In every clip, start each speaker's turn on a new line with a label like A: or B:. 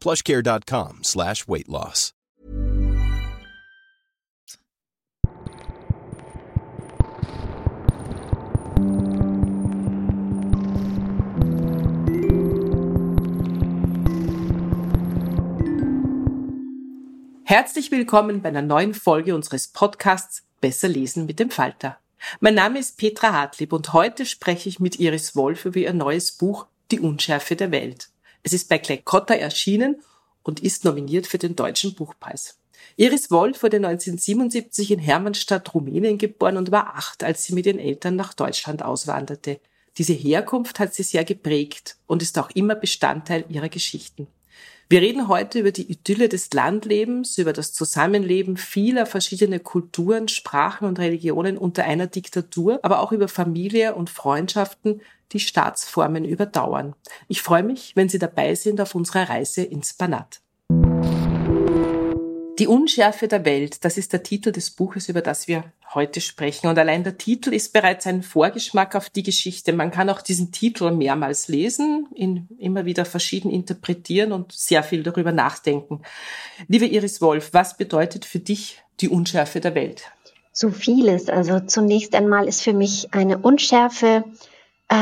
A: plushcare.com slash weight loss.
B: Herzlich willkommen bei einer neuen Folge unseres Podcasts Besser lesen mit dem Falter. Mein Name ist Petra Hartlieb und heute spreche ich mit Iris Wolf über ihr neues Buch Die Unschärfe der Welt. Es ist bei Clay erschienen und ist nominiert für den Deutschen Buchpreis. Iris Wolf wurde 1977 in Hermannstadt, Rumänien geboren und war acht, als sie mit ihren Eltern nach Deutschland auswanderte. Diese Herkunft hat sie sehr geprägt und ist auch immer Bestandteil ihrer Geschichten. Wir reden heute über die Idylle des Landlebens, über das Zusammenleben vieler verschiedener Kulturen, Sprachen und Religionen unter einer Diktatur, aber auch über Familie und Freundschaften, die Staatsformen überdauern. Ich freue mich, wenn Sie dabei sind auf unserer Reise ins Banat. Die Unschärfe der Welt, das ist der Titel des Buches, über das wir heute sprechen. Und allein der Titel ist bereits ein Vorgeschmack auf die Geschichte. Man kann auch diesen Titel mehrmals lesen, ihn immer wieder verschieden interpretieren und sehr viel darüber nachdenken. Liebe Iris Wolf, was bedeutet für dich die Unschärfe der Welt?
C: So vieles. Also zunächst einmal ist für mich eine Unschärfe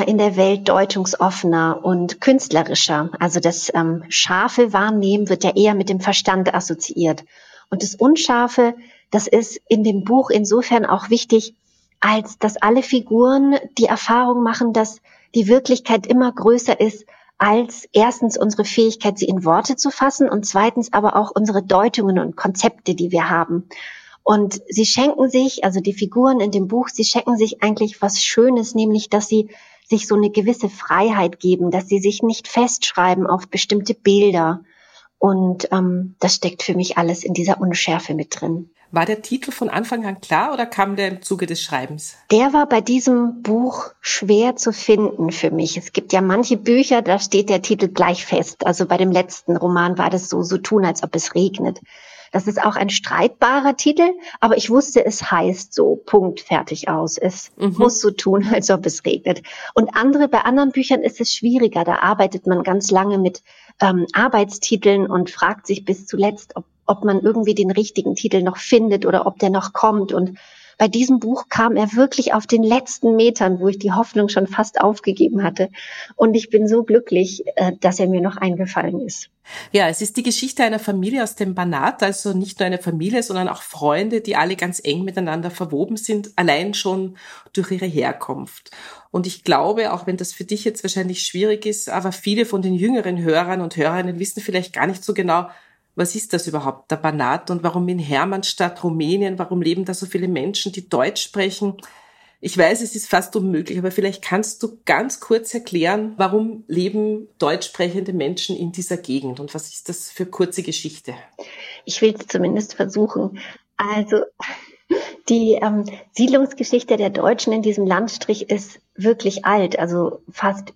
C: in der Welt deutungsoffener und künstlerischer. Also das ähm, scharfe Wahrnehmen wird ja eher mit dem Verstand assoziiert. Und das Unscharfe, das ist in dem Buch insofern auch wichtig, als dass alle Figuren die Erfahrung machen, dass die Wirklichkeit immer größer ist als erstens unsere Fähigkeit, sie in Worte zu fassen und zweitens aber auch unsere Deutungen und Konzepte, die wir haben. Und sie schenken sich, also die Figuren in dem Buch, sie schenken sich eigentlich was Schönes, nämlich dass sie sich so eine gewisse Freiheit geben, dass sie sich nicht festschreiben auf bestimmte Bilder. Und ähm, das steckt für mich alles in dieser Unschärfe mit drin.
B: War der Titel von Anfang an klar oder kam der im Zuge des Schreibens?
C: Der war bei diesem Buch schwer zu finden für mich. Es gibt ja manche Bücher, da steht der Titel gleich fest. Also bei dem letzten Roman war das so, so tun, als ob es regnet. Das ist auch ein streitbarer Titel, aber ich wusste, es heißt so, Punkt, fertig aus. Es mhm. muss so tun, als ob es regnet. Und andere, bei anderen Büchern ist es schwieriger. Da arbeitet man ganz lange mit ähm, Arbeitstiteln und fragt sich bis zuletzt, ob, ob man irgendwie den richtigen Titel noch findet oder ob der noch kommt. Und bei diesem Buch kam er wirklich auf den letzten Metern, wo ich die Hoffnung schon fast aufgegeben hatte. Und ich bin so glücklich, äh, dass er mir noch eingefallen ist.
B: Ja, es ist die Geschichte einer Familie aus dem Banat, also nicht nur eine Familie, sondern auch Freunde, die alle ganz eng miteinander verwoben sind, allein schon durch ihre Herkunft. Und ich glaube, auch wenn das für dich jetzt wahrscheinlich schwierig ist, aber viele von den jüngeren Hörern und Hörerinnen wissen vielleicht gar nicht so genau, was ist das überhaupt, der Banat und warum in Hermannstadt, Rumänien, warum leben da so viele Menschen, die Deutsch sprechen? Ich weiß, es ist fast unmöglich, aber vielleicht kannst du ganz kurz erklären, warum leben deutsch sprechende Menschen in dieser Gegend und was ist das für kurze Geschichte?
C: Ich will es zumindest versuchen. Also die ähm, Siedlungsgeschichte der Deutschen in diesem Landstrich ist wirklich alt, also fast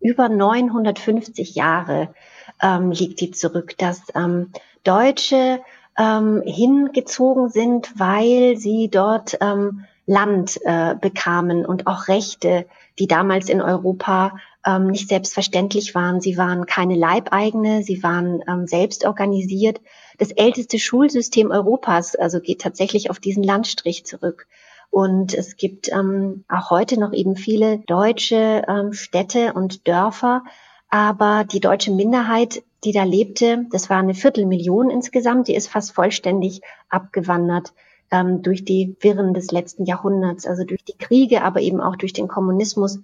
C: über 950 Jahre ähm, liegt die zurück, dass ähm, Deutsche ähm, hingezogen sind, weil sie dort ähm, Land äh, bekamen und auch Rechte, die damals in Europa ähm, nicht selbstverständlich waren. Sie waren keine Leibeigene, sie waren ähm, selbst organisiert. Das älteste Schulsystem Europas, also geht tatsächlich auf diesen Landstrich zurück. Und es gibt ähm, auch heute noch eben viele deutsche ähm, Städte und Dörfer, aber die deutsche Minderheit, die da lebte, das war eine Viertelmillion insgesamt, die ist fast vollständig abgewandert ähm, durch die Wirren des letzten Jahrhunderts, also durch die Kriege, aber eben auch durch den Kommunismus.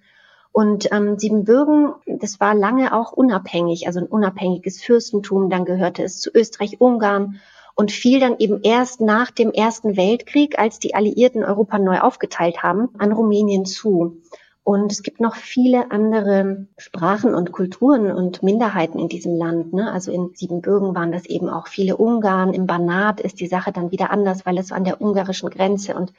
C: Und ähm, Siebenbürgen, das war lange auch unabhängig, also ein unabhängiges Fürstentum. Dann gehörte es zu Österreich-Ungarn und fiel dann eben erst nach dem Ersten Weltkrieg, als die Alliierten Europa neu aufgeteilt haben, an Rumänien zu. Und es gibt noch viele andere Sprachen und Kulturen und Minderheiten in diesem Land. Ne? Also in Siebenbürgen waren das eben auch viele Ungarn. Im Banat ist die Sache dann wieder anders, weil es an der ungarischen Grenze und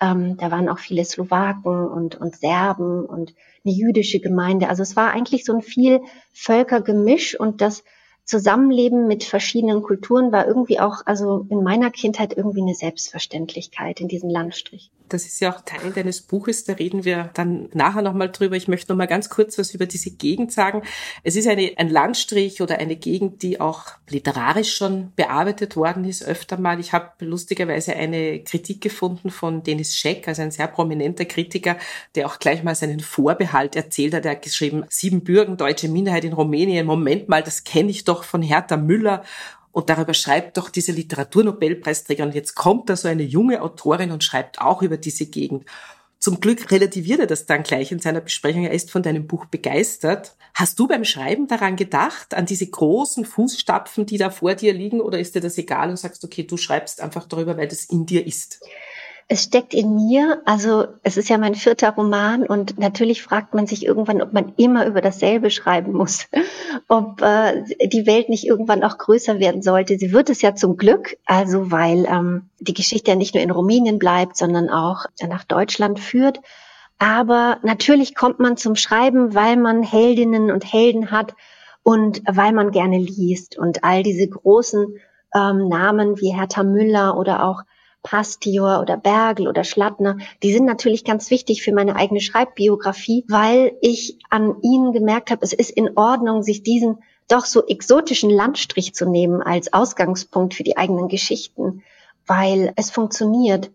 C: ähm, da waren auch viele Slowaken und, und Serben und eine jüdische Gemeinde. Also es war eigentlich so ein viel Völkergemisch und das Zusammenleben mit verschiedenen Kulturen war irgendwie auch, also in meiner Kindheit irgendwie eine Selbstverständlichkeit in diesem Landstrich.
B: Das ist ja auch Teil deines Buches, da reden wir dann nachher nochmal drüber. Ich möchte nochmal ganz kurz was über diese Gegend sagen. Es ist eine, ein Landstrich oder eine Gegend, die auch literarisch schon bearbeitet worden ist, öfter mal. Ich habe lustigerweise eine Kritik gefunden von Denis Scheck, also ein sehr prominenter Kritiker, der auch gleich mal seinen Vorbehalt erzählt hat. Er hat geschrieben, Siebenbürgen, deutsche Minderheit in Rumänien. Moment mal, das kenne ich doch von Hertha Müller und darüber schreibt doch diese Literaturnobelpreisträger. Und jetzt kommt da so eine junge Autorin und schreibt auch über diese Gegend. Zum Glück relativiert er das dann gleich in seiner Besprechung. Er ist von deinem Buch begeistert. Hast du beim Schreiben daran gedacht, an diese großen Fußstapfen, die da vor dir liegen, oder ist dir das egal und sagst, okay, du schreibst einfach darüber, weil das in dir ist?
C: Es steckt in mir, also es ist ja mein vierter Roman und natürlich fragt man sich irgendwann, ob man immer über dasselbe schreiben muss, ob äh, die Welt nicht irgendwann auch größer werden sollte. Sie wird es ja zum Glück, also weil ähm, die Geschichte ja nicht nur in Rumänien bleibt, sondern auch nach Deutschland führt. Aber natürlich kommt man zum Schreiben, weil man Heldinnen und Helden hat und weil man gerne liest und all diese großen ähm, Namen wie Hertha Müller oder auch Pastior oder Bergel oder Schlattner, die sind natürlich ganz wichtig für meine eigene Schreibbiografie, weil ich an ihnen gemerkt habe, es ist in Ordnung, sich diesen doch so exotischen Landstrich zu nehmen als Ausgangspunkt für die eigenen Geschichten, weil es funktioniert.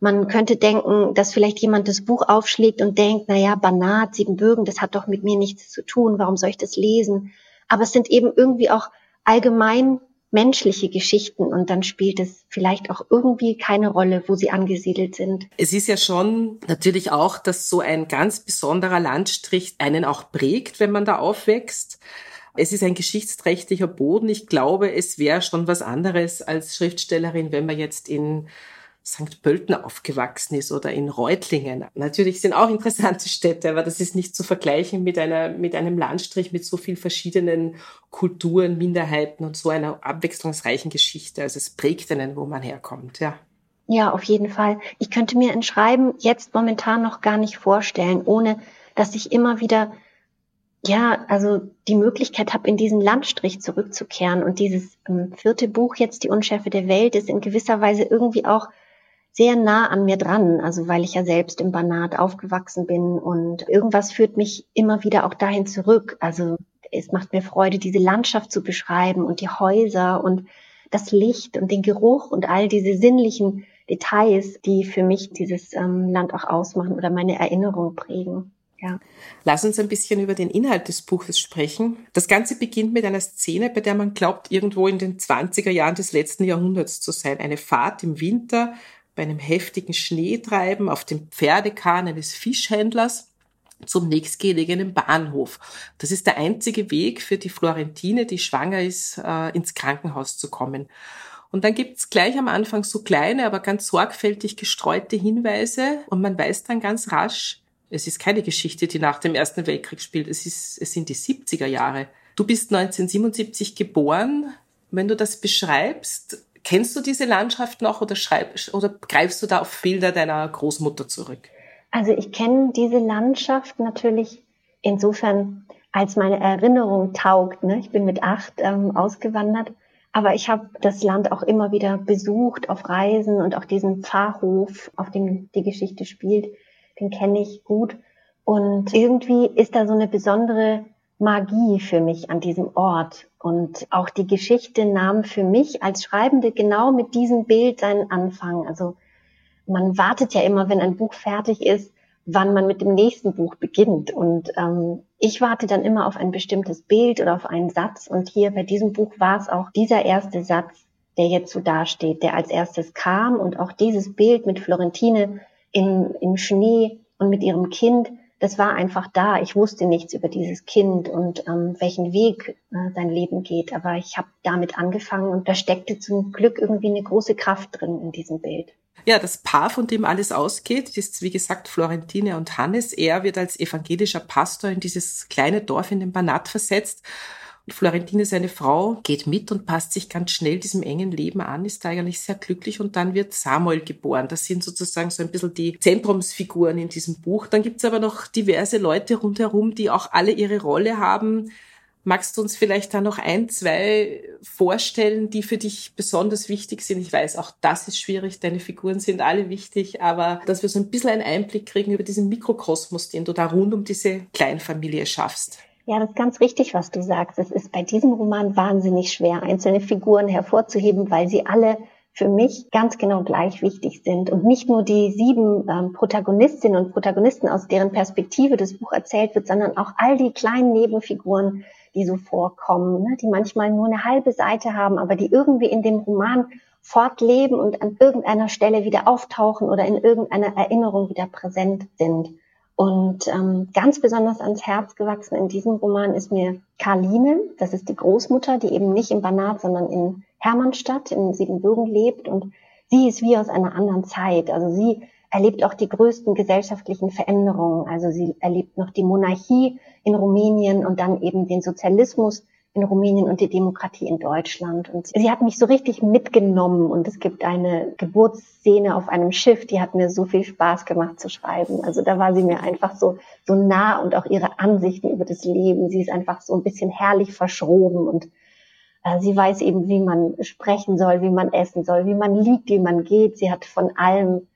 C: Man könnte denken, dass vielleicht jemand das Buch aufschlägt und denkt, na ja, Banat, Siebenbürgen, das hat doch mit mir nichts zu tun, warum soll ich das lesen? Aber es sind eben irgendwie auch allgemein menschliche Geschichten und dann spielt es vielleicht auch irgendwie keine Rolle, wo sie angesiedelt sind.
B: Es ist ja schon natürlich auch, dass so ein ganz besonderer Landstrich einen auch prägt, wenn man da aufwächst. Es ist ein geschichtsträchtiger Boden. Ich glaube, es wäre schon was anderes als Schriftstellerin, wenn man jetzt in St. Pölten aufgewachsen ist oder in Reutlingen. Natürlich sind auch interessante Städte, aber das ist nicht zu vergleichen mit einer, mit einem Landstrich mit so viel verschiedenen Kulturen, Minderheiten und so einer abwechslungsreichen Geschichte. Also es prägt einen, wo man herkommt, ja.
C: Ja, auf jeden Fall. Ich könnte mir ein Schreiben jetzt momentan noch gar nicht vorstellen, ohne dass ich immer wieder ja, also die Möglichkeit habe, in diesen Landstrich zurückzukehren. Und dieses ähm, vierte Buch jetzt, Die Unschärfe der Welt, ist in gewisser Weise irgendwie auch sehr nah an mir dran, also weil ich ja selbst im Banat aufgewachsen bin und irgendwas führt mich immer wieder auch dahin zurück. Also es macht mir Freude, diese Landschaft zu beschreiben und die Häuser und das Licht und den Geruch und all diese sinnlichen Details, die für mich dieses ähm, Land auch ausmachen oder meine Erinnerung prägen. Ja.
B: Lass uns ein bisschen über den Inhalt des Buches sprechen. Das Ganze beginnt mit einer Szene, bei der man glaubt, irgendwo in den 20er Jahren des letzten Jahrhunderts zu sein. Eine Fahrt im Winter bei einem heftigen Schneetreiben auf dem Pferdekahn eines Fischhändlers zum nächstgelegenen Bahnhof. Das ist der einzige Weg für die Florentine, die schwanger ist, äh, ins Krankenhaus zu kommen. Und dann gibt's gleich am Anfang so kleine, aber ganz sorgfältig gestreute Hinweise und man weiß dann ganz rasch, es ist keine Geschichte, die nach dem Ersten Weltkrieg spielt, es, ist, es sind die 70er Jahre. Du bist 1977 geboren. Wenn du das beschreibst, Kennst du diese Landschaft noch oder schreibst oder greifst du da auf Bilder deiner Großmutter zurück?
C: Also ich kenne diese Landschaft natürlich insofern, als meine Erinnerung taugt. Ne? Ich bin mit acht ähm, ausgewandert, Aber ich habe das Land auch immer wieder besucht auf Reisen und auch diesen Pfarrhof, auf dem die Geschichte spielt, den kenne ich gut. Und irgendwie ist da so eine besondere Magie für mich an diesem Ort. Und auch die Geschichte nahm für mich als Schreibende genau mit diesem Bild seinen Anfang. Also man wartet ja immer, wenn ein Buch fertig ist, wann man mit dem nächsten Buch beginnt. Und ähm, ich warte dann immer auf ein bestimmtes Bild oder auf einen Satz. Und hier bei diesem Buch war es auch dieser erste Satz, der jetzt so dasteht, der als erstes kam. Und auch dieses Bild mit Florentine im, im Schnee und mit ihrem Kind, das war einfach da. Ich wusste nichts über dieses Kind und ähm, welchen Weg äh, sein Leben geht. Aber ich habe damit angefangen und da steckte zum Glück irgendwie eine große Kraft drin in diesem Bild.
B: Ja, das Paar, von dem alles ausgeht, ist wie gesagt Florentine und Hannes. Er wird als evangelischer Pastor in dieses kleine Dorf in den Banat versetzt. Florentine, seine Frau, geht mit und passt sich ganz schnell diesem engen Leben an, ist da eigentlich sehr glücklich und dann wird Samuel geboren. Das sind sozusagen so ein bisschen die Zentrumsfiguren in diesem Buch. Dann gibt's aber noch diverse Leute rundherum, die auch alle ihre Rolle haben Magst du uns vielleicht da noch ein, zwei vorstellen, die für dich besonders wichtig sind? Ich weiß, auch das ist schwierig, deine Figuren sind alle wichtig, aber dass wir so ein bisschen einen Einblick kriegen über diesen Mikrokosmos, den du da rund um diese Kleinfamilie schaffst.
C: Ja, das ist ganz richtig, was du sagst. Es ist bei diesem Roman wahnsinnig schwer, einzelne Figuren hervorzuheben, weil sie alle für mich ganz genau gleich wichtig sind. Und nicht nur die sieben ähm, Protagonistinnen und Protagonisten, aus deren Perspektive das Buch erzählt wird, sondern auch all die kleinen Nebenfiguren, die so vorkommen, ne, die manchmal nur eine halbe Seite haben, aber die irgendwie in dem Roman fortleben und an irgendeiner Stelle wieder auftauchen oder in irgendeiner Erinnerung wieder präsent sind. Und ähm, ganz besonders ans Herz gewachsen in diesem Roman ist mir Karline, das ist die Großmutter, die eben nicht in Banat, sondern in Hermannstadt in Siebenbürgen lebt. Und sie ist wie aus einer anderen Zeit. Also sie erlebt auch die größten gesellschaftlichen Veränderungen. Also sie erlebt noch die Monarchie in Rumänien und dann eben den Sozialismus in Rumänien und die Demokratie in Deutschland. Und sie hat mich so richtig mitgenommen und es gibt eine Geburtsszene auf einem Schiff, die hat mir so viel Spaß gemacht zu schreiben. Also da war sie mir einfach so, so nah und auch ihre Ansichten über das Leben. Sie ist einfach so ein bisschen herrlich verschroben und äh, sie weiß eben, wie man sprechen soll, wie man essen soll, wie man liegt, wie man geht. Sie hat von allem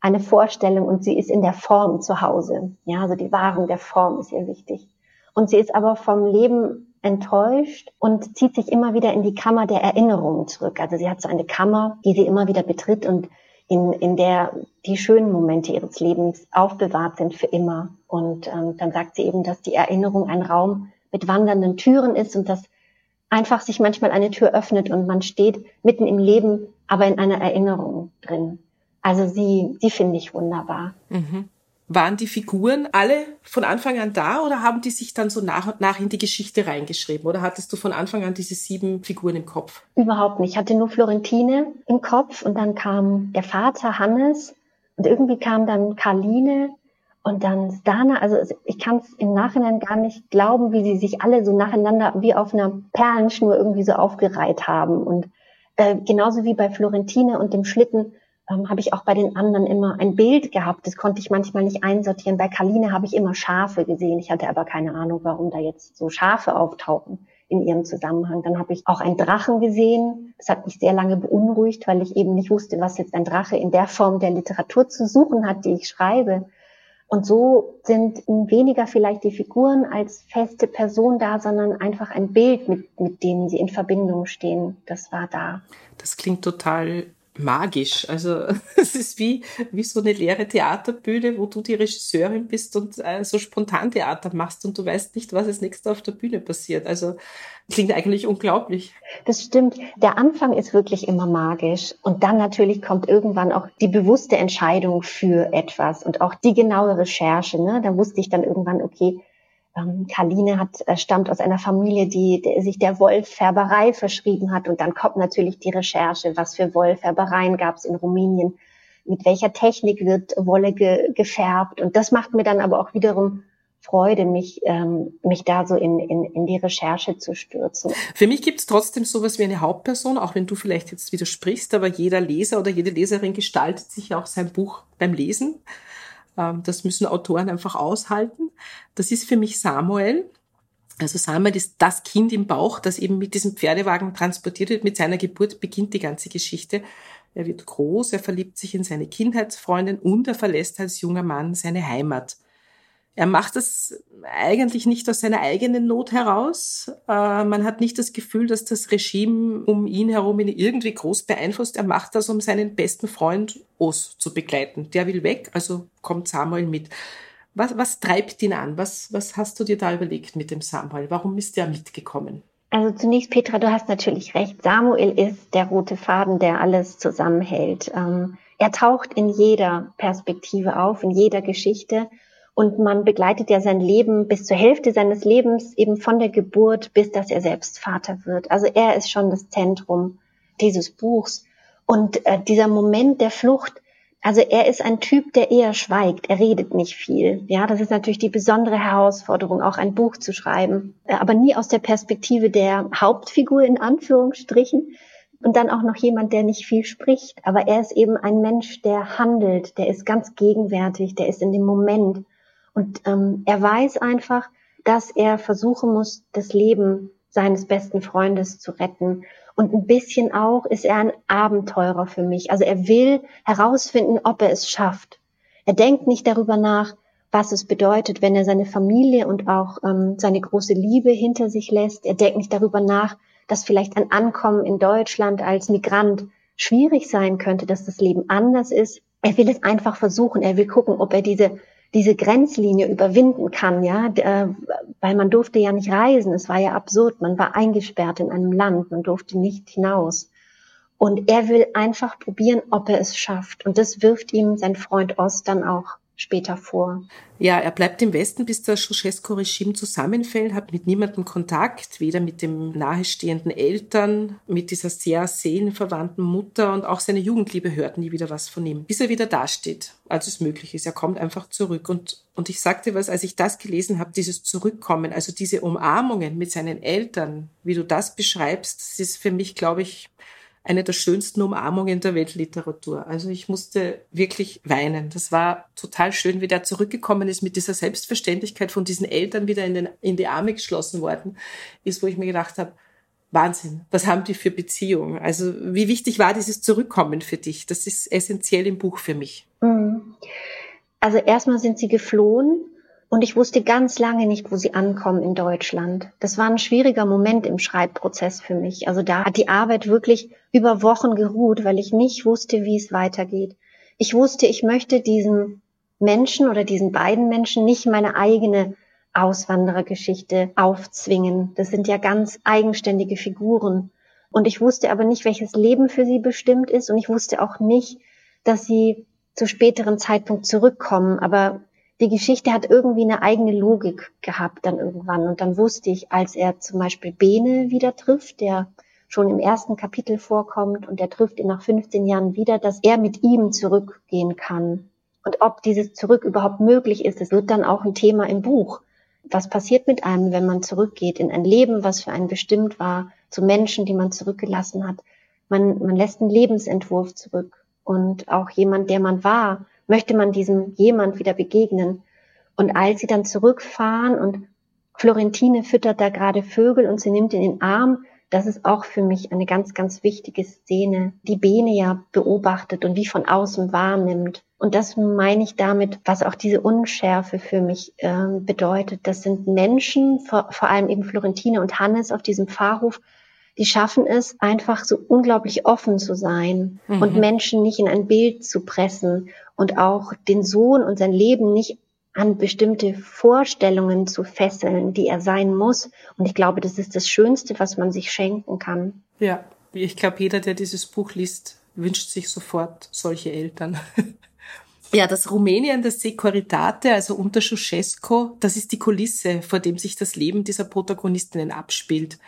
C: eine Vorstellung und sie ist in der Form zu Hause. Ja, also die Wahrung der Form ist ihr wichtig. Und sie ist aber vom Leben enttäuscht und zieht sich immer wieder in die Kammer der Erinnerungen zurück. Also sie hat so eine Kammer, die sie immer wieder betritt und in, in der die schönen Momente ihres Lebens aufbewahrt sind für immer. Und ähm, dann sagt sie eben, dass die Erinnerung ein Raum mit wandernden Türen ist und dass einfach sich manchmal eine Tür öffnet und man steht mitten im Leben, aber in einer Erinnerung drin. Also sie, die finde ich wunderbar.
B: Mhm. Waren die Figuren alle von Anfang an da oder haben die sich dann so nach und nach in die Geschichte reingeschrieben? Oder hattest du von Anfang an diese sieben Figuren im Kopf?
C: Überhaupt nicht. Ich hatte nur Florentine im Kopf und dann kam der Vater Hannes und irgendwie kam dann Karline und dann Stana. Also ich kann es im Nachhinein gar nicht glauben, wie sie sich alle so nacheinander wie auf einer Perlenschnur irgendwie so aufgereiht haben. Und äh, genauso wie bei Florentine und dem Schlitten ähm, habe ich auch bei den anderen immer ein Bild gehabt. Das konnte ich manchmal nicht einsortieren. Bei Kaline habe ich immer Schafe gesehen. Ich hatte aber keine Ahnung, warum da jetzt so Schafe auftauchen in ihrem Zusammenhang. Dann habe ich auch einen Drachen gesehen. Das hat mich sehr lange beunruhigt, weil ich eben nicht wusste, was jetzt ein Drache in der Form der Literatur zu suchen hat, die ich schreibe. Und so sind weniger vielleicht die Figuren als feste Person da, sondern einfach ein Bild, mit, mit dem sie in Verbindung stehen. Das war da.
B: Das klingt total magisch. Also es ist wie, wie so eine leere Theaterbühne, wo du die Regisseurin bist und äh, so spontan Theater machst und du weißt nicht, was als nächstes auf der Bühne passiert. Also klingt eigentlich unglaublich.
C: Das stimmt. Der Anfang ist wirklich immer magisch und dann natürlich kommt irgendwann auch die bewusste Entscheidung für etwas und auch die genaue Recherche. Ne? Da wusste ich dann irgendwann, okay, ähm, Karline hat, äh, stammt aus einer Familie, die, die sich der Wollfärberei verschrieben hat. Und dann kommt natürlich die Recherche, was für Wollfärbereien gab es in Rumänien, mit welcher Technik wird Wolle ge, gefärbt. Und das macht mir dann aber auch wiederum Freude, mich, ähm, mich da so in, in, in die Recherche zu stürzen.
B: Für mich gibt es trotzdem sowas wie eine Hauptperson, auch wenn du vielleicht jetzt widersprichst, aber jeder Leser oder jede Leserin gestaltet sich auch sein Buch beim Lesen. Ähm, das müssen Autoren einfach aushalten. Das ist für mich Samuel. Also Samuel ist das Kind im Bauch, das eben mit diesem Pferdewagen transportiert wird. Mit seiner Geburt beginnt die ganze Geschichte. Er wird groß, er verliebt sich in seine Kindheitsfreundin und er verlässt als junger Mann seine Heimat. Er macht das eigentlich nicht aus seiner eigenen Not heraus. Äh, man hat nicht das Gefühl, dass das Regime um ihn herum ihn irgendwie groß beeinflusst. Er macht das, um seinen besten Freund Os zu begleiten. Der will weg, also kommt Samuel mit. Was, was treibt ihn an? Was, was hast du dir da überlegt mit dem Samuel? Warum ist er mitgekommen?
C: Also zunächst, Petra, du hast natürlich recht. Samuel ist der rote Faden, der alles zusammenhält. Ähm, er taucht in jeder Perspektive auf, in jeder Geschichte. Und man begleitet ja sein Leben bis zur Hälfte seines Lebens eben von der Geburt bis dass er selbst Vater wird. Also er ist schon das Zentrum dieses Buchs. Und äh, dieser Moment der Flucht, also er ist ein Typ, der eher schweigt. Er redet nicht viel. Ja, das ist natürlich die besondere Herausforderung, auch ein Buch zu schreiben, äh, aber nie aus der Perspektive der Hauptfigur in Anführungsstrichen und dann auch noch jemand, der nicht viel spricht. Aber er ist eben ein Mensch, der handelt, der ist ganz gegenwärtig, der ist in dem Moment und ähm, er weiß einfach, dass er versuchen muss, das Leben seines besten Freundes zu retten und ein bisschen auch ist er ein Abenteurer für mich. Also er will herausfinden, ob er es schafft. Er denkt nicht darüber nach, was es bedeutet, wenn er seine Familie und auch ähm, seine große Liebe hinter sich lässt. Er denkt nicht darüber nach, dass vielleicht ein Ankommen in Deutschland als Migrant schwierig sein könnte, dass das Leben anders ist. Er will es einfach versuchen. Er will gucken, ob er diese diese Grenzlinie überwinden kann, ja, äh, weil man durfte ja nicht reisen, es war ja absurd, man war eingesperrt in einem Land, man durfte nicht hinaus. Und er will einfach probieren, ob er es schafft. Und das wirft ihm sein Freund Ost dann auch später vor.
B: Ja, er bleibt im Westen, bis das Ceausescu-Regime zusammenfällt, hat mit niemandem Kontakt, weder mit dem nahestehenden Eltern, mit dieser sehr seelenverwandten Mutter und auch seine Jugendliebe hört nie wieder was von ihm, bis er wieder dasteht, als es möglich ist. Er kommt einfach zurück. Und, und ich sagte was, als ich das gelesen habe, dieses Zurückkommen, also diese Umarmungen mit seinen Eltern, wie du das beschreibst, das ist für mich, glaube ich, eine der schönsten Umarmungen der Weltliteratur. Also ich musste wirklich weinen. Das war total schön, wie der zurückgekommen ist mit dieser Selbstverständlichkeit von diesen Eltern wieder in, den, in die Arme geschlossen worden ist, wo ich mir gedacht habe, Wahnsinn, was haben die für Beziehungen? Also wie wichtig war dieses Zurückkommen für dich? Das ist essentiell im Buch für mich. Mhm.
C: Also erstmal sind sie geflohen und ich wusste ganz lange nicht, wo sie ankommen in Deutschland. Das war ein schwieriger Moment im Schreibprozess für mich. Also da hat die Arbeit wirklich über Wochen geruht, weil ich nicht wusste, wie es weitergeht. Ich wusste, ich möchte diesen Menschen oder diesen beiden Menschen nicht meine eigene Auswanderergeschichte aufzwingen. Das sind ja ganz eigenständige Figuren. Und ich wusste aber nicht, welches Leben für sie bestimmt ist. Und ich wusste auch nicht, dass sie zu späteren Zeitpunkt zurückkommen. Aber die Geschichte hat irgendwie eine eigene Logik gehabt dann irgendwann. Und dann wusste ich, als er zum Beispiel Bene wieder trifft, der schon im ersten Kapitel vorkommt und er trifft ihn nach 15 Jahren wieder, dass er mit ihm zurückgehen kann. Und ob dieses Zurück überhaupt möglich ist, das wird dann auch ein Thema im Buch. Was passiert mit einem, wenn man zurückgeht in ein Leben, was für einen bestimmt war, zu Menschen, die man zurückgelassen hat? Man, man lässt einen Lebensentwurf zurück und auch jemand, der man war, möchte man diesem jemand wieder begegnen. Und als sie dann zurückfahren und Florentine füttert da gerade Vögel und sie nimmt ihn in den Arm, das ist auch für mich eine ganz, ganz wichtige Szene, die Bene ja beobachtet und wie von außen wahrnimmt. Und das meine ich damit, was auch diese Unschärfe für mich äh, bedeutet. Das sind Menschen, vor, vor allem eben Florentine und Hannes auf diesem Pfarrhof, die schaffen es, einfach so unglaublich offen zu sein mhm. und Menschen nicht in ein Bild zu pressen und auch den Sohn und sein Leben nicht an bestimmte Vorstellungen zu fesseln, die er sein muss. Und ich glaube, das ist das Schönste, was man sich schenken kann.
B: Ja, ich glaube, jeder, der dieses Buch liest, wünscht sich sofort solche Eltern. Ja, das Rumänien das Securitate, also unter Ceausescu, das ist die Kulisse, vor dem sich das Leben dieser Protagonistinnen abspielt.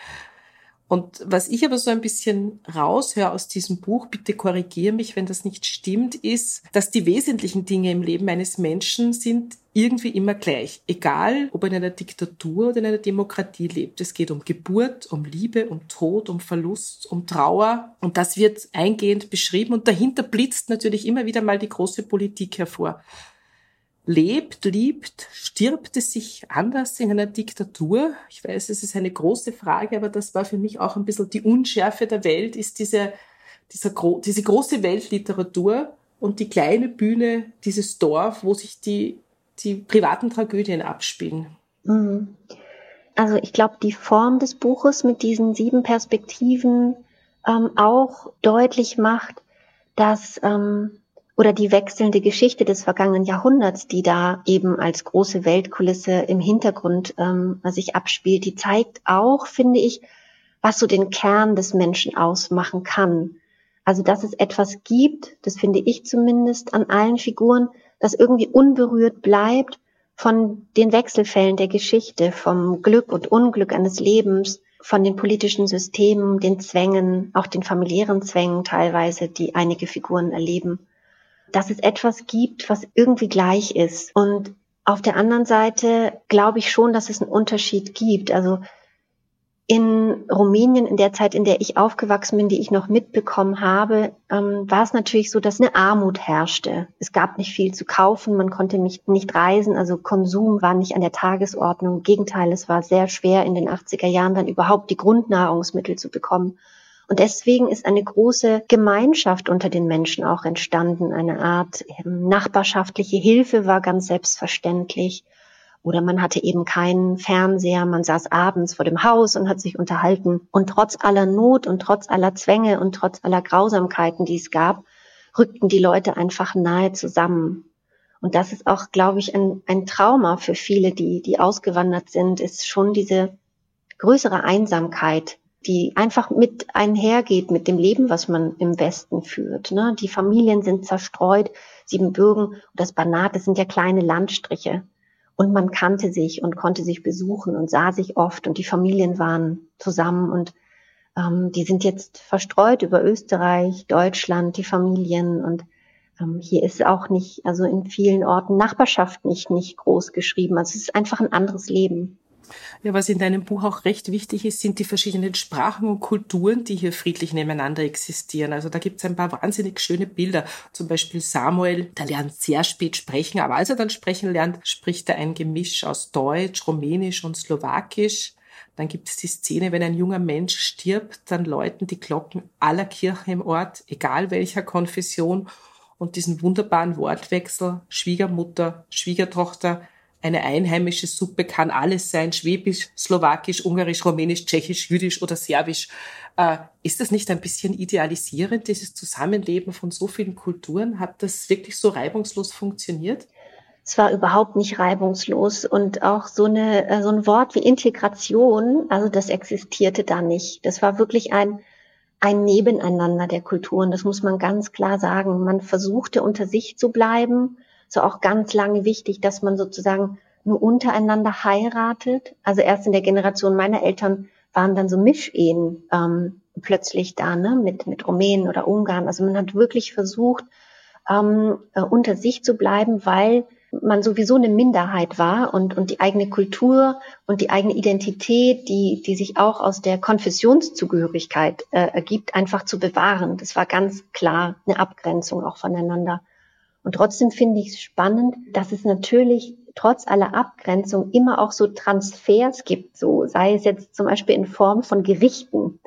B: Und was ich aber so ein bisschen raushöre aus diesem Buch, bitte korrigiere mich, wenn das nicht stimmt, ist, dass die wesentlichen Dinge im Leben eines Menschen sind irgendwie immer gleich. Egal, ob er in einer Diktatur oder in einer Demokratie lebt. Es geht um Geburt, um Liebe, um Tod, um Verlust, um Trauer. Und das wird eingehend beschrieben. Und dahinter blitzt natürlich immer wieder mal die große Politik hervor. Lebt, liebt, stirbt es sich anders in einer Diktatur? Ich weiß, es ist eine große Frage, aber das war für mich auch ein bisschen die Unschärfe der Welt, ist diese, dieser, diese große Weltliteratur und die kleine Bühne, dieses Dorf, wo sich die, die privaten Tragödien abspielen. Mhm.
C: Also ich glaube, die Form des Buches mit diesen sieben Perspektiven ähm, auch deutlich macht, dass ähm, oder die wechselnde Geschichte des vergangenen Jahrhunderts, die da eben als große Weltkulisse im Hintergrund ähm, sich abspielt, die zeigt auch, finde ich, was so den Kern des Menschen ausmachen kann. Also, dass es etwas gibt, das finde ich zumindest an allen Figuren, das irgendwie unberührt bleibt von den Wechselfällen der Geschichte, vom Glück und Unglück eines Lebens, von den politischen Systemen, den Zwängen, auch den familiären Zwängen teilweise, die einige Figuren erleben dass es etwas gibt, was irgendwie gleich ist. Und auf der anderen Seite glaube ich schon, dass es einen Unterschied gibt. Also in Rumänien, in der Zeit, in der ich aufgewachsen bin, die ich noch mitbekommen habe, ähm, war es natürlich so, dass eine Armut herrschte. Es gab nicht viel zu kaufen, man konnte nicht, nicht reisen, also Konsum war nicht an der Tagesordnung. Im Gegenteil, es war sehr schwer in den 80er Jahren dann überhaupt die Grundnahrungsmittel zu bekommen. Und deswegen ist eine große Gemeinschaft unter den Menschen auch entstanden. Eine Art ähm, nachbarschaftliche Hilfe war ganz selbstverständlich. Oder man hatte eben keinen Fernseher, man saß abends vor dem Haus und hat sich unterhalten. Und trotz aller Not und trotz aller Zwänge und trotz aller Grausamkeiten, die es gab, rückten die Leute einfach nahe zusammen. Und das ist auch, glaube ich, ein, ein Trauma für viele, die, die ausgewandert sind, ist schon diese größere Einsamkeit, die einfach mit einhergeht mit dem Leben, was man im Westen führt. Ne? Die Familien sind zerstreut, Siebenbürgen und das Banat, das sind ja kleine Landstriche. Und man kannte sich und konnte sich besuchen und sah sich oft und die Familien waren zusammen und ähm, die sind jetzt verstreut über Österreich, Deutschland, die Familien und ähm, hier ist auch nicht, also in vielen Orten Nachbarschaft nicht, nicht groß geschrieben. Also es ist einfach ein anderes Leben.
B: Ja, was in deinem Buch auch recht wichtig ist, sind die verschiedenen Sprachen und Kulturen, die hier friedlich nebeneinander existieren. Also da gibt es ein paar wahnsinnig schöne Bilder. Zum Beispiel Samuel, der lernt sehr spät sprechen, aber als er dann sprechen lernt, spricht er ein Gemisch aus Deutsch, Rumänisch und Slowakisch. Dann gibt es die Szene, wenn ein junger Mensch stirbt, dann läuten die Glocken aller Kirchen im Ort, egal welcher Konfession. Und diesen wunderbaren Wortwechsel Schwiegermutter, Schwiegertochter, eine einheimische Suppe kann alles sein, Schwäbisch, Slowakisch, Ungarisch, Rumänisch, Tschechisch, Jüdisch oder Serbisch. Äh, ist das nicht ein bisschen idealisierend, dieses Zusammenleben von so vielen Kulturen? Hat das wirklich so reibungslos funktioniert?
C: Es war überhaupt nicht reibungslos und auch so eine äh, so ein Wort wie Integration, also das existierte da nicht. Das war wirklich ein ein Nebeneinander der Kulturen. Das muss man ganz klar sagen. Man versuchte unter sich zu bleiben so auch ganz lange wichtig, dass man sozusagen nur untereinander heiratet. Also erst in der Generation meiner Eltern waren dann so Mischehen ähm, plötzlich da, ne, mit, mit Rumänen oder Ungarn. Also man hat wirklich versucht, ähm, äh, unter sich zu bleiben, weil man sowieso eine Minderheit war und, und die eigene Kultur und die eigene Identität, die, die sich auch aus der Konfessionszugehörigkeit äh, ergibt, einfach zu bewahren. Das war ganz klar eine Abgrenzung auch voneinander. Und trotzdem finde ich es spannend, dass es natürlich trotz aller Abgrenzung immer auch so Transfers gibt, so sei es jetzt zum Beispiel in Form von Gerichten,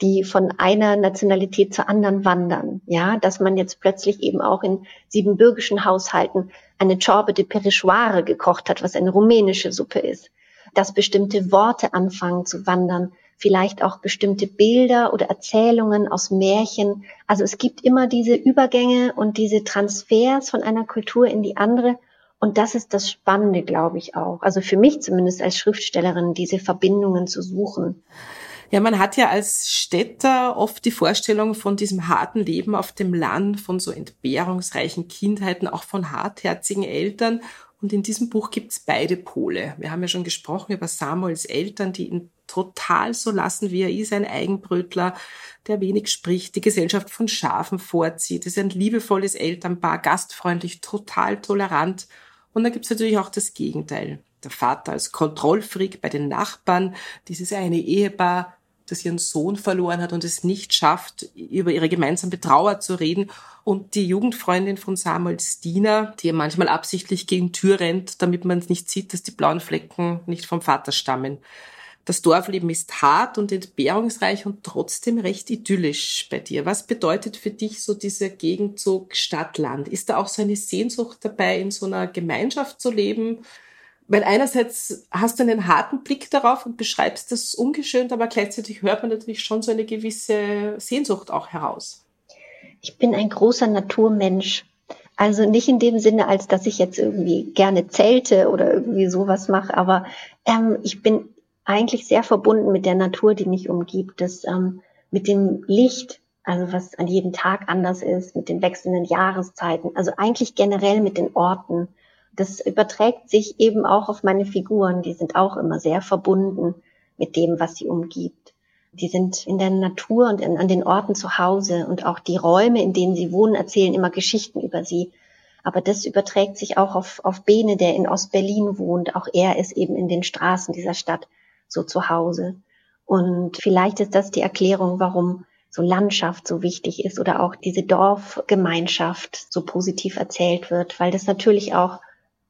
C: die von einer Nationalität zur anderen wandern. Ja, dass man jetzt plötzlich eben auch in siebenbürgischen Haushalten eine Chorbe de Perichoire gekocht hat, was eine rumänische Suppe ist. Dass bestimmte Worte anfangen zu wandern, vielleicht auch bestimmte Bilder oder Erzählungen aus Märchen. Also es gibt immer diese Übergänge und diese Transfers von einer Kultur in die andere. Und das ist das Spannende, glaube ich auch. Also für mich zumindest als Schriftstellerin, diese Verbindungen zu suchen.
B: Ja, man hat ja als Städter oft die Vorstellung von diesem harten Leben auf dem Land, von so entbehrungsreichen Kindheiten, auch von hartherzigen Eltern. Und in diesem Buch gibt's beide Pole. Wir haben ja schon gesprochen über Samuels Eltern, die ihn total so lassen, wie er ist, ein Eigenbrötler, der wenig spricht, die Gesellschaft von Schafen vorzieht. Es ist ein liebevolles Elternpaar, gastfreundlich, total tolerant. Und dann gibt's natürlich auch das Gegenteil. Der Vater als Kontrollfreak bei den Nachbarn, dieses eine Ehepaar, das ihren Sohn verloren hat und es nicht schafft, über ihre gemeinsame Trauer zu reden. Und die Jugendfreundin von Samuel Stina, die manchmal absichtlich gegen Tür rennt, damit man nicht sieht, dass die blauen Flecken nicht vom Vater stammen. Das Dorfleben ist hart und entbehrungsreich und trotzdem recht idyllisch bei dir. Was bedeutet für dich so dieser Gegenzug Stadt-Land? Ist da auch so eine Sehnsucht dabei, in so einer Gemeinschaft zu leben? Weil einerseits hast du einen harten Blick darauf und beschreibst das ungeschönt, aber gleichzeitig hört man natürlich schon so eine gewisse Sehnsucht auch heraus.
C: Ich bin ein großer Naturmensch. Also nicht in dem Sinne, als dass ich jetzt irgendwie gerne zelte oder irgendwie sowas mache, aber ähm, ich bin eigentlich sehr verbunden mit der Natur, die mich umgibt, das ähm, mit dem Licht, also was an jedem Tag anders ist, mit den wechselnden Jahreszeiten, also eigentlich generell mit den Orten. Das überträgt sich eben auch auf meine Figuren, die sind auch immer sehr verbunden mit dem, was sie umgibt. Die sind in der Natur und in, an den Orten zu Hause und auch die Räume, in denen sie wohnen, erzählen immer Geschichten über sie. Aber das überträgt sich auch auf, auf Bene, der in Ostberlin wohnt. Auch er ist eben in den Straßen dieser Stadt so zu Hause. Und vielleicht ist das die Erklärung, warum so Landschaft so wichtig ist oder auch diese Dorfgemeinschaft so positiv erzählt wird, weil das natürlich auch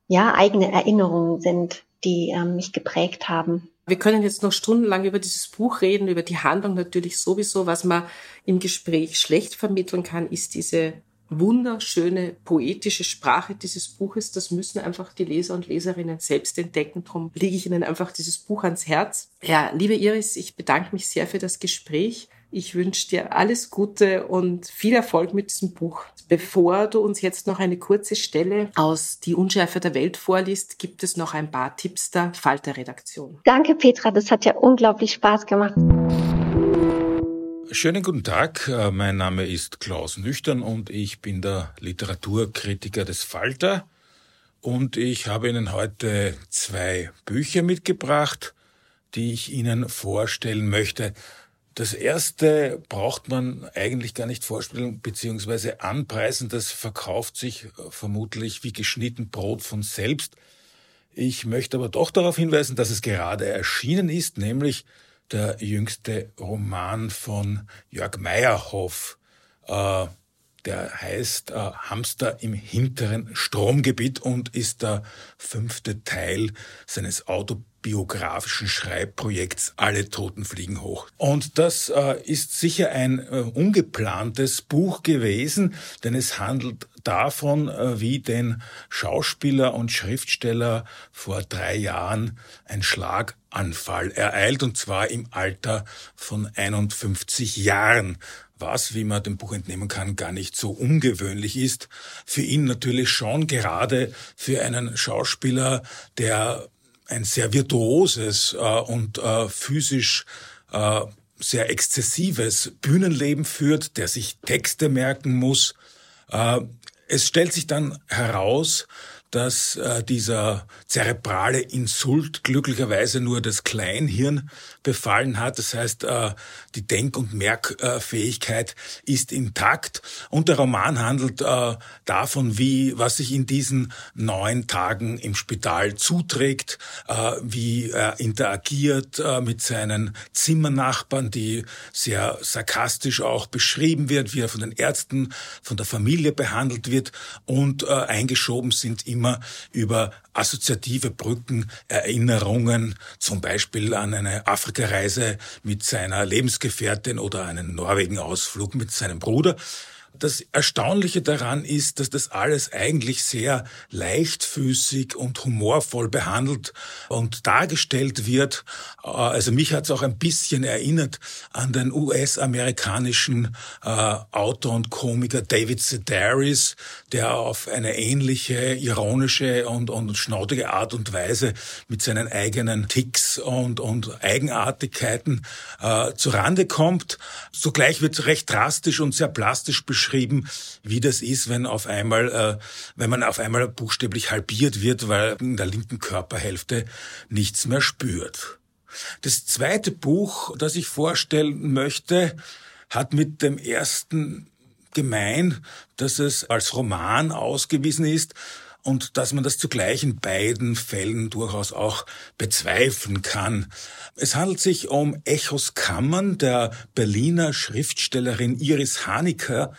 C: ja eigene Erinnerungen sind, die ähm, mich geprägt haben.
B: Wir können jetzt noch stundenlang über dieses Buch reden, über die Handlung natürlich sowieso. Was man im Gespräch schlecht vermitteln kann, ist diese wunderschöne poetische Sprache dieses Buches. Das müssen einfach die Leser und Leserinnen selbst entdecken. Darum lege ich Ihnen einfach dieses Buch ans Herz. Ja, liebe Iris, ich bedanke mich sehr für das Gespräch. Ich wünsche dir alles Gute und viel Erfolg mit diesem Buch. Bevor du uns jetzt noch eine kurze Stelle aus Die Unschärfe der Welt vorliest, gibt es noch ein paar Tipps der Falter-Redaktion.
C: Danke, Petra. Das hat ja unglaublich Spaß gemacht.
D: Schönen guten Tag, äh, mein Name ist Klaus Nüchtern und ich bin der Literaturkritiker des Falter und ich habe Ihnen heute zwei Bücher mitgebracht, die ich Ihnen vorstellen möchte. Das erste braucht man eigentlich gar nicht vorstellen bzw. anpreisen, das verkauft sich äh, vermutlich wie geschnitten Brot von selbst. Ich möchte aber doch darauf hinweisen, dass es gerade erschienen ist, nämlich der jüngste Roman von Jörg Meyerhoff. Äh, der heißt äh, Hamster im hinteren Stromgebiet und ist der fünfte Teil seines autobiografischen Schreibprojekts Alle Toten fliegen hoch. Und das äh, ist sicher ein äh, ungeplantes Buch gewesen, denn es handelt davon, äh, wie den Schauspieler und Schriftsteller vor drei Jahren ein Schlaganfall ereilt, und zwar im Alter von 51 Jahren was, wie man dem Buch entnehmen kann, gar nicht so ungewöhnlich ist. Für ihn natürlich schon, gerade für einen Schauspieler, der ein sehr virtuoses äh, und äh, physisch äh, sehr exzessives Bühnenleben führt, der sich Texte merken muss, äh, es stellt sich dann heraus, dass äh, dieser zerebrale Insult glücklicherweise nur das Kleinhirn befallen hat. Das heißt, äh, die Denk- und Merkfähigkeit ist intakt. Und der Roman handelt äh, davon, wie was sich in diesen neun Tagen im Spital zuträgt, äh, wie er interagiert mit seinen Zimmernachbarn, die sehr sarkastisch auch beschrieben wird, wie er von den Ärzten, von der Familie behandelt wird und eingeschoben sind immer über assoziative Brücken, Erinnerungen, zum Beispiel an eine Afrikareise mit seiner Lebensgefährtin oder einen Norwegen-Ausflug mit seinem Bruder. Das Erstaunliche daran ist, dass das alles eigentlich sehr leichtfüßig und humorvoll behandelt und dargestellt wird. Äh, also mich hat es auch ein bisschen erinnert an den US-amerikanischen äh, Autor und Komiker David Sedaris, der auf eine ähnliche ironische und, und schnaudige Art und Weise mit seinen eigenen Ticks und, und Eigenartigkeiten äh, zurande kommt. Zugleich wird recht drastisch und sehr plastisch beschrieben beschrieben, wie das ist, wenn auf einmal, äh, wenn man auf einmal buchstäblich halbiert wird, weil in der linken Körperhälfte nichts mehr spürt. Das zweite Buch, das ich vorstellen möchte, hat mit dem ersten gemein, dass es als Roman ausgewiesen ist und dass man das zugleich in beiden Fällen durchaus auch bezweifeln kann. Es handelt sich um Echos Kammern der Berliner Schriftstellerin Iris Hanecker,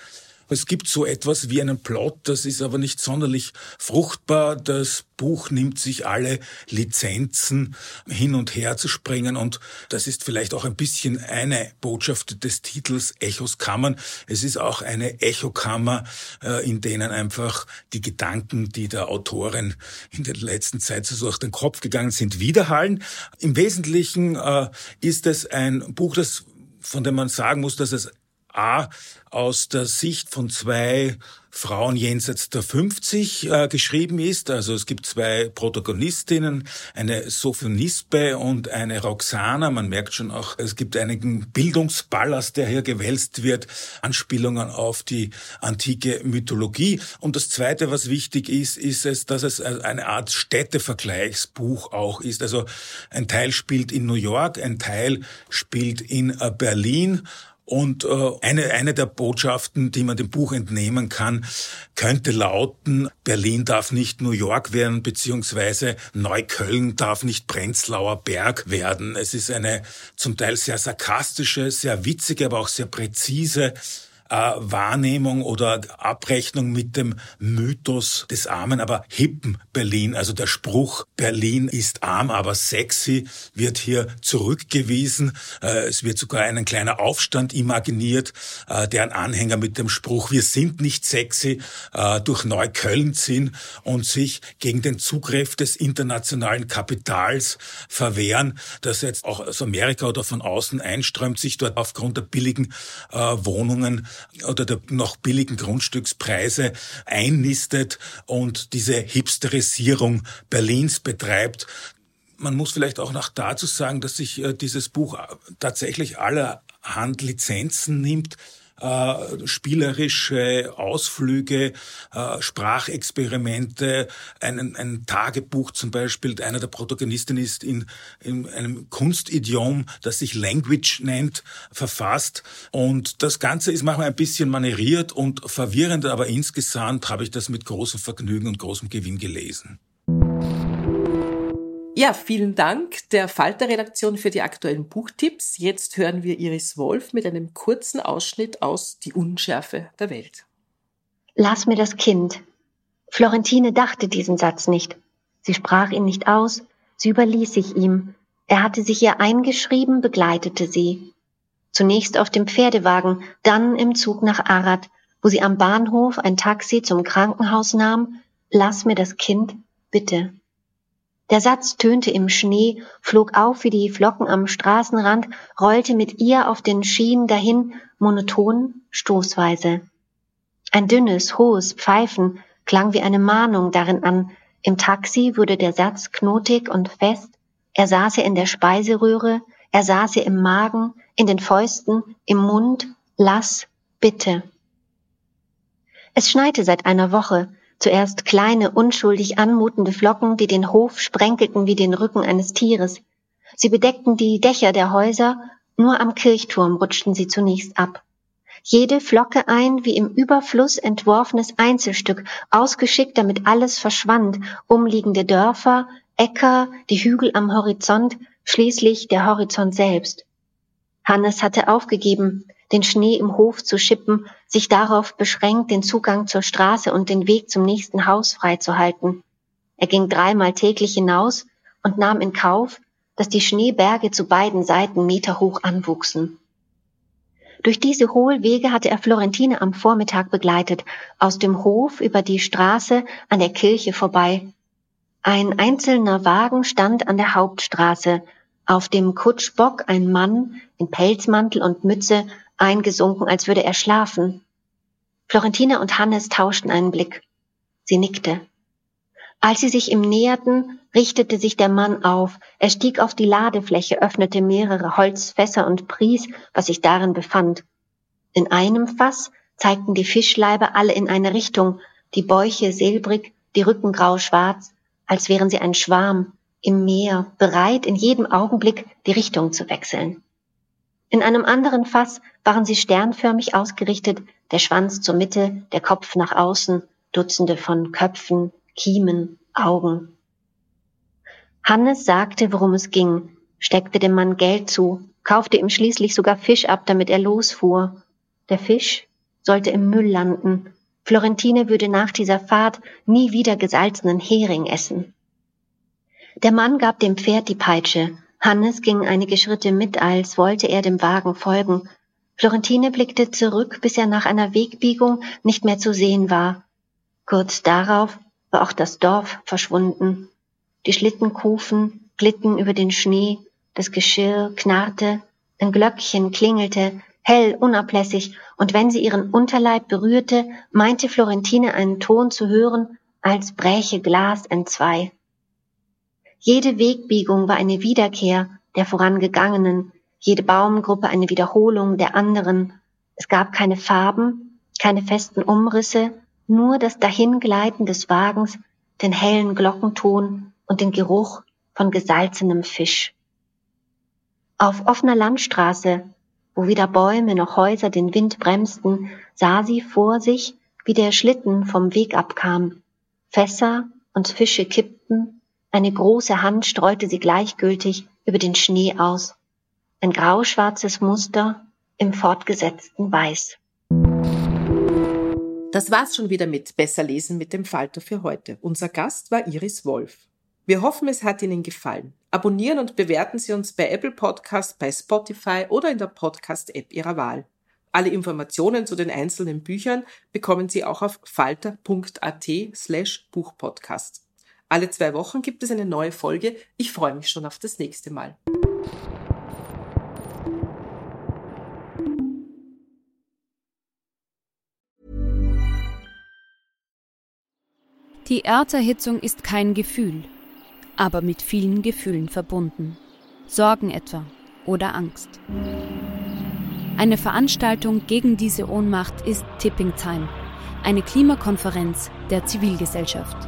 D: es gibt so etwas wie einen Plot, das ist aber nicht sonderlich fruchtbar. Das Buch nimmt sich alle Lizenzen hin und her zu springen und das ist vielleicht auch ein bisschen eine Botschaft des Titels Echos Kammern. Es ist auch eine Echokammer, äh, in denen einfach die Gedanken, die der Autorin in der letzten Zeit so durch den Kopf gegangen sind, widerhallen. Im Wesentlichen äh, ist es ein Buch, das von dem man sagen muss, dass es A aus der Sicht von zwei Frauen jenseits der 50 äh, geschrieben ist. Also es gibt zwei Protagonistinnen, eine Sophonispe und eine Roxana. Man merkt schon auch, es gibt einigen Bildungsballast, der hier gewälzt wird, Anspielungen auf die antike Mythologie. Und das Zweite, was wichtig ist, ist es, dass es eine Art Städtevergleichsbuch auch ist. Also ein Teil spielt in New York, ein Teil spielt in äh, Berlin und äh, eine, eine der Botschaften, die man dem Buch entnehmen kann, könnte lauten, Berlin darf nicht New York werden, beziehungsweise Neukölln darf nicht Prenzlauer Berg werden. Es ist eine zum Teil sehr sarkastische, sehr witzige, aber auch sehr präzise äh, Wahrnehmung oder Abrechnung mit dem Mythos des armen, aber hippen Berlin. Also der Spruch, Berlin ist arm, aber sexy, wird hier zurückgewiesen. Äh, es wird sogar ein kleiner Aufstand imaginiert, äh, der ein Anhänger mit dem Spruch, wir sind nicht sexy, äh, durch Neukölln ziehen und sich gegen den Zugriff des internationalen Kapitals verwehren, das jetzt auch aus Amerika oder von außen einströmt, sich dort aufgrund der billigen äh, Wohnungen oder der noch billigen Grundstückspreise einnistet und diese Hipsterisierung Berlins betreibt. Man muss vielleicht auch noch dazu sagen, dass sich äh, dieses Buch tatsächlich allerhand Lizenzen nimmt äh, spielerische Ausflüge, äh, Sprachexperimente, ein, ein Tagebuch zum Beispiel. Einer der Protagonisten ist in, in einem Kunstidiom, das sich Language nennt, verfasst. Und das Ganze ist manchmal ein bisschen manieriert und verwirrend, aber insgesamt habe ich das mit großem Vergnügen und großem Gewinn gelesen.
B: Ja, vielen Dank der Falter-Redaktion für die aktuellen Buchtipps. Jetzt hören wir Iris Wolf mit einem kurzen Ausschnitt aus Die Unschärfe der Welt.
C: Lass mir das Kind. Florentine dachte diesen Satz nicht. Sie sprach ihn nicht aus, sie überließ sich ihm. Er hatte sich ihr eingeschrieben, begleitete sie. Zunächst auf dem Pferdewagen, dann im Zug nach Arad, wo sie am Bahnhof ein Taxi zum Krankenhaus nahm. Lass mir das Kind, bitte. Der Satz tönte im Schnee, flog auf wie die Flocken am Straßenrand, rollte mit ihr auf den Schienen dahin, monoton, stoßweise. Ein dünnes, hohes Pfeifen klang wie eine Mahnung darin an. Im Taxi wurde der Satz knotig und fest. Er saß ihr in der Speiseröhre, er saß ihr im Magen, in den Fäusten, im Mund. Lass, bitte. Es schneite seit einer Woche. Zuerst kleine, unschuldig anmutende Flocken, die den Hof sprenkelten wie den Rücken eines Tieres. Sie bedeckten die Dächer der Häuser, nur am Kirchturm rutschten sie zunächst ab. Jede Flocke ein wie im Überfluss entworfenes Einzelstück, ausgeschickt, damit alles verschwand, umliegende Dörfer, Äcker, die Hügel am Horizont, schließlich der Horizont selbst. Hannes hatte aufgegeben, den Schnee im Hof zu schippen, sich darauf beschränkt, den Zugang zur Straße und den Weg zum nächsten Haus freizuhalten. Er ging dreimal täglich hinaus und nahm in Kauf, dass die Schneeberge zu beiden Seiten meterhoch anwuchsen. Durch diese Hohlwege hatte er Florentine am Vormittag begleitet, aus dem Hof über die Straße an der Kirche vorbei. Ein einzelner Wagen stand an der Hauptstraße, auf dem Kutschbock ein Mann in Pelzmantel und Mütze eingesunken, als würde er schlafen. Florentina und Hannes tauschten einen Blick. Sie nickte. Als sie sich ihm näherten, richtete sich der Mann auf. Er stieg auf die Ladefläche, öffnete mehrere Holzfässer und pries, was sich darin befand. In einem Fass zeigten die Fischleibe alle in eine Richtung, die Bäuche silbrig, die Rücken grau-schwarz, als wären sie ein Schwarm im Meer, bereit in jedem Augenblick die Richtung zu wechseln. In einem anderen Fass waren sie sternförmig ausgerichtet, der Schwanz zur Mitte, der Kopf nach außen, Dutzende von Köpfen, Kiemen, Augen. Hannes sagte, worum es ging, steckte dem Mann Geld zu, kaufte ihm schließlich sogar Fisch ab, damit er losfuhr. Der Fisch sollte im Müll landen. Florentine würde nach dieser Fahrt nie wieder gesalzenen Hering essen. Der Mann gab dem Pferd die Peitsche. Hannes ging einige Schritte mit, als wollte er dem Wagen folgen. Florentine blickte zurück, bis er nach einer Wegbiegung nicht mehr zu sehen war. Kurz darauf war auch das Dorf verschwunden. Die Schlittenkufen glitten über den Schnee, das Geschirr knarrte, ein Glöckchen klingelte, hell, unablässig, und wenn sie ihren Unterleib berührte, meinte Florentine einen Ton zu hören, als bräche Glas entzwei. Jede Wegbiegung war eine Wiederkehr der vorangegangenen, jede Baumgruppe eine Wiederholung der anderen. Es gab keine Farben, keine festen Umrisse, nur das Dahingleiten des Wagens, den hellen Glockenton und den Geruch von gesalzenem Fisch. Auf offener Landstraße, wo weder Bäume noch Häuser den Wind bremsten, sah sie vor sich, wie der Schlitten vom Weg abkam. Fässer und Fische kippten, eine große Hand streute sie gleichgültig über den Schnee aus. Ein grauschwarzes Muster im fortgesetzten Weiß.
B: Das war's schon wieder mit Besser lesen mit dem Falter für heute. Unser Gast war Iris Wolf. Wir hoffen, es hat Ihnen gefallen. Abonnieren und bewerten Sie uns bei Apple Podcast, bei Spotify oder in der Podcast-App Ihrer Wahl. Alle Informationen zu den einzelnen Büchern bekommen Sie auch auf falter.at slash Buchpodcast. Alle zwei Wochen gibt es eine neue Folge. Ich freue mich schon auf das nächste Mal.
E: Die Erderhitzung ist kein Gefühl, aber mit vielen Gefühlen verbunden. Sorgen etwa oder Angst. Eine Veranstaltung gegen diese Ohnmacht ist Tipping Time, eine Klimakonferenz der Zivilgesellschaft.